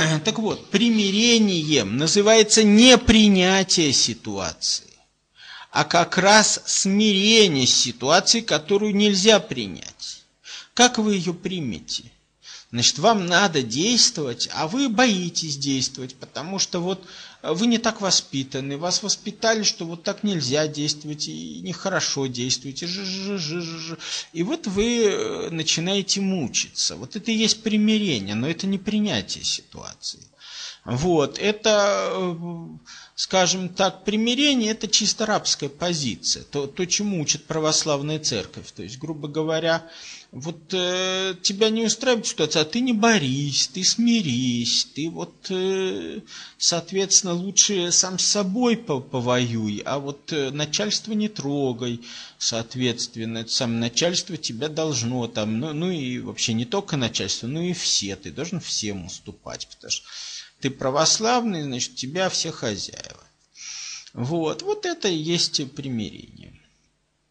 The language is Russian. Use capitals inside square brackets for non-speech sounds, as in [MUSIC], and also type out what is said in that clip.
[CLEARS THROAT] Так вот, примирением называется не принятие ситуации, а как раз смирение с ситуацией, которую нельзя принять. Как вы ее примете? Значит, вам надо действовать, а вы боитесь действовать, потому что вот вы не так воспитаны, вас воспитали, что вот так нельзя действовать, и нехорошо действовать, и, ж -ж -ж -ж и вот вы э, начинаете мучиться. Вот это и есть примирение, но это не принятие ситуации. Вот, это, э, скажем так, примирение – это чисто рабская позиция, то, то, чему учит православная церковь. То есть, грубо говоря, вот э, тебя не устраивает ситуация, а ты не борись, ты смирись, ты вот, э, соответственно, лучше сам с собой повоюй, а вот э, начальство не трогай, соответственно, это самое начальство тебя должно там, ну, ну и вообще не только начальство, но и все, ты должен всем уступать, потому что ты православный, значит, тебя все хозяева. Вот, вот это и есть примирение.